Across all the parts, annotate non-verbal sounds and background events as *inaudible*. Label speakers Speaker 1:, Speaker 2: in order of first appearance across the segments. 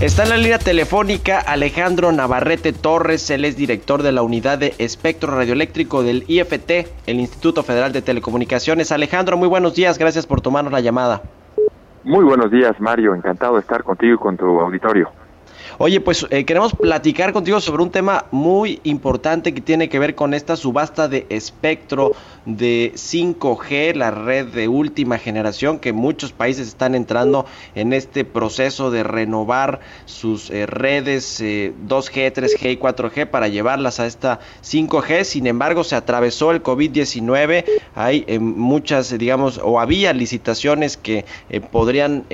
Speaker 1: Está en la línea telefónica Alejandro Navarrete Torres, él es director de la unidad de espectro radioeléctrico del IFT, el Instituto Federal de Telecomunicaciones. Alejandro, muy buenos días, gracias por tomarnos la llamada.
Speaker 2: Muy buenos días, Mario. Encantado de estar contigo y con tu auditorio.
Speaker 1: Oye, pues eh, queremos platicar contigo sobre un tema muy importante que tiene que ver con esta subasta de espectro de 5G, la red de última generación, que muchos países están entrando en este proceso de renovar sus eh, redes 2G, 3G y 4G para llevarlas a esta 5G. Sin embargo, se atravesó el COVID-19. Hay eh, muchas, digamos, o había licitaciones que podrían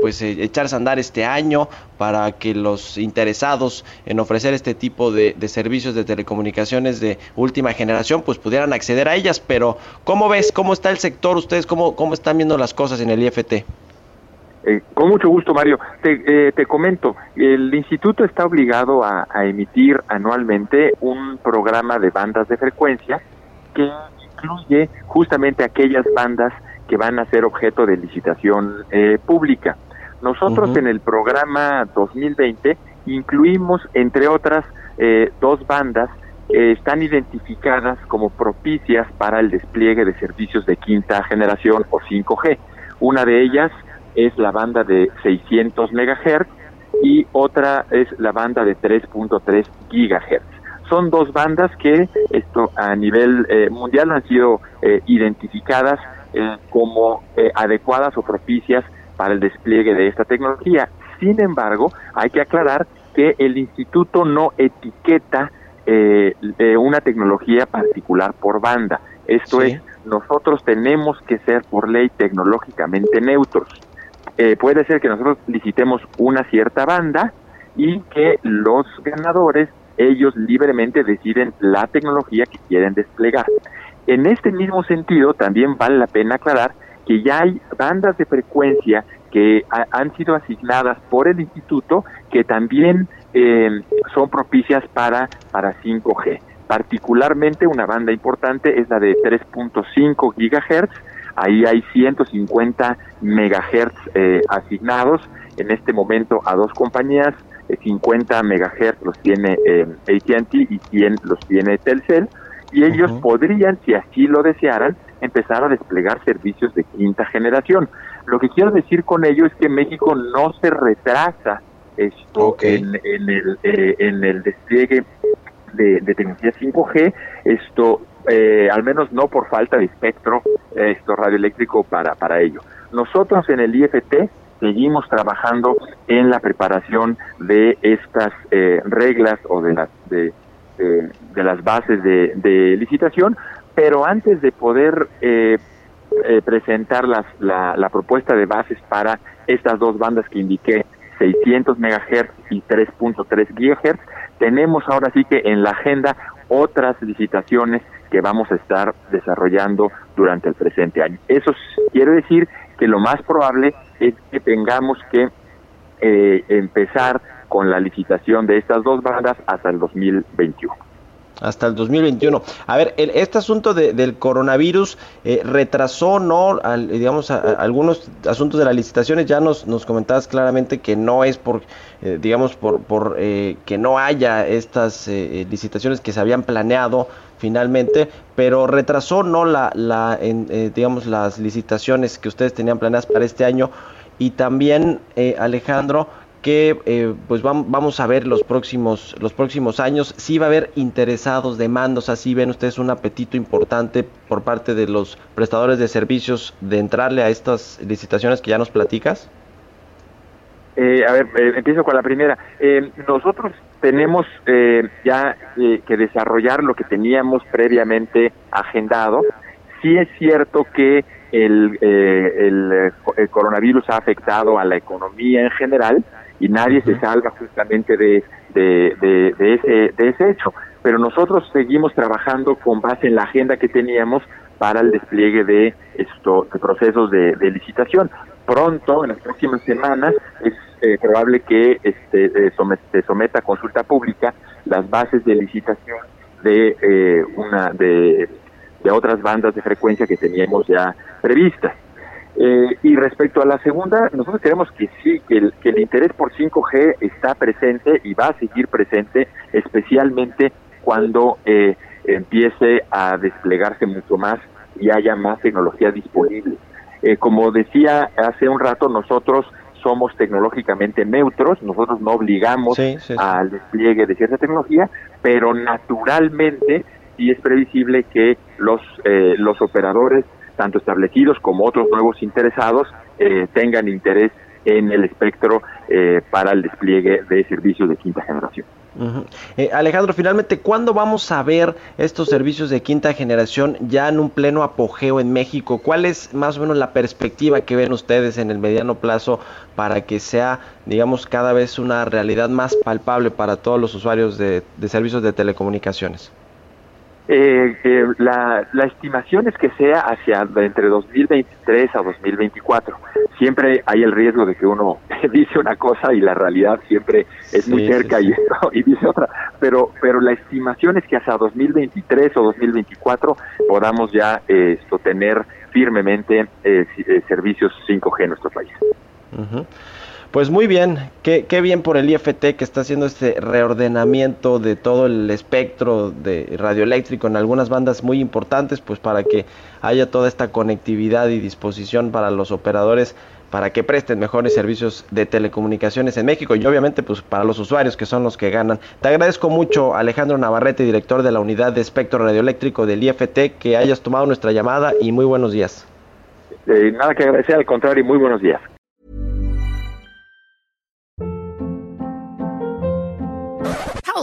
Speaker 1: pues echarse a andar este año para que los interesados en ofrecer este tipo de, servicios de telecomunicaciones de última generación pues pudieran acceder a ellas. Pero ¿cómo ves? ¿Cómo está el sector? ¿Ustedes cómo, cómo están viendo las cosas en el IFT?
Speaker 2: Eh, con mucho gusto, Mario. Te, eh, comento, el instituto está obligado a, emitir anualmente un programa de bandas de frecuencia que incluye justamente aquellas bandas que van a ser objeto de licitación eh, pública. Nosotros en el programa 2020 incluimos, entre otras, eh, dos bandas que están identificadas como propicias para el despliegue de servicios de quinta generación o 5G. Una de ellas es la banda de 600 MHz y otra es la banda de 3.3 GHz. Son dos bandas que esto a nivel eh, mundial han sido eh, identificadas como adecuadas o propicias para el despliegue de esta tecnología. Sin embargo, hay que aclarar que el instituto no etiqueta eh, una tecnología particular por banda. Esto es, nosotros tenemos que ser por ley tecnológicamente neutros. Eh, puede ser que nosotros licitemos una cierta banda y que los ganadores, ellos libremente deciden la tecnología que quieren desplegar. En este mismo sentido, también vale la pena aclarar que ya hay bandas de frecuencia que han sido asignadas por el instituto que también eh, son propicias para, para 5G. Particularmente una banda importante es la de 3.5 gigahertz, ahí hay 150 megahertz eh, asignados en este momento a dos compañías, 50 eh, megahertz los tiene AT&T y 100 los tiene Telcel, y ellos podrían, si así lo desearan, empezar a desplegar servicios de quinta generación. Lo que quiero decir con ello es que México no se retrasa esto en, el, eh, en el despliegue de, tecnología 5G, esto eh, al menos no por falta de espectro esto radioeléctrico para, para ello. Nosotros en el IFT seguimos trabajando en la preparación de estas eh, reglas o de las de, de, las bases de, de, licitación pero antes de poder eh, eh, presentar las, la, la, propuesta de bases para estas dos bandas que indiqué, 600 MHz y 3.3 GHz, tenemos ahora sí que en la agenda otras licitaciones que vamos a estar desarrollando durante el presente año. Eso quiere decir que lo más probable es que tengamos que eh, empezar con la licitación de estas dos bandas hasta el 2021
Speaker 1: hasta el 2021. A ver, este asunto del coronavirus eh, retrasó, ¿no? digamos, algunos asuntos de las licitaciones. Ya nos, nos comentabas claramente que no es por, eh, digamos, por, por eh, que no haya estas licitaciones que se habían planeado finalmente, pero retrasó, ¿no? La, la digamos, las licitaciones que ustedes tenían planeadas para este año. Y también, Alejandro, que eh, pues vamos a ver los próximos los próximos años. Si va a haber interesados demandos así ven ustedes un apetito importante por parte de los prestadores de servicios de entrarle a estas licitaciones que ya nos platicas.
Speaker 2: Eh, a ver eh, empiezo con la primera. Nosotros tenemos ya que desarrollar lo que teníamos previamente agendado. Sí es cierto que el, el, coronavirus ha afectado a la economía en general y nadie se salga justamente de, de, ese, de ese hecho. Pero nosotros seguimos trabajando con base en la agenda que teníamos para el despliegue de estos procesos de, licitación. Pronto, en las próximas semanas, es eh, probable que este, eh, se someta a consulta pública las bases de licitación de eh, una de, de otras bandas de frecuencia que teníamos ya previstas. Eh, y respecto a la segunda, nosotros creemos que sí, que el, que el interés por 5G está presente y va a seguir presente, especialmente cuando eh, empiece a desplegarse mucho más y haya más tecnología disponible. Eh, como decía hace un rato, nosotros somos tecnológicamente neutros, nosotros no obligamos al despliegue de cierta tecnología, pero naturalmente sí es previsible que los, los operadores tanto establecidos como otros nuevos interesados eh, tengan interés en el espectro eh, para el despliegue de servicios de quinta generación.
Speaker 1: Eh, Alejandro, finalmente, ¿cuándo vamos a ver estos servicios de quinta generación ya en un pleno apogeo en México? ¿Cuál es más o menos la perspectiva que ven ustedes en el mediano plazo para que sea, digamos, cada vez una realidad más palpable para todos los usuarios de servicios de telecomunicaciones?
Speaker 2: Eh, la, la, estimación es que sea hacia entre 2023 a 2024. Siempre hay el riesgo de que uno *laughs* dice una cosa y la realidad siempre es muy cerca Y, *laughs* y, dice otra. Pero, pero la estimación es que hacia 2023 o 2024 podamos ya eh, sostener firmemente eh, eh servicios 5G en nuestro país.
Speaker 1: Pues muy bien, qué, qué, bien por el IFT que está haciendo este reordenamiento de todo el espectro de radioeléctrico en algunas bandas muy importantes, pues para que haya toda esta conectividad y disposición para los operadores para que presten mejores servicios de telecomunicaciones en México y obviamente pues para los usuarios que son los que ganan. Te agradezco mucho Alejandro Navarrete, director de la unidad de espectro radioeléctrico del IFT, que hayas tomado nuestra llamada y muy buenos días.
Speaker 2: Eh, nada que agradecer, al contrario, y muy buenos días.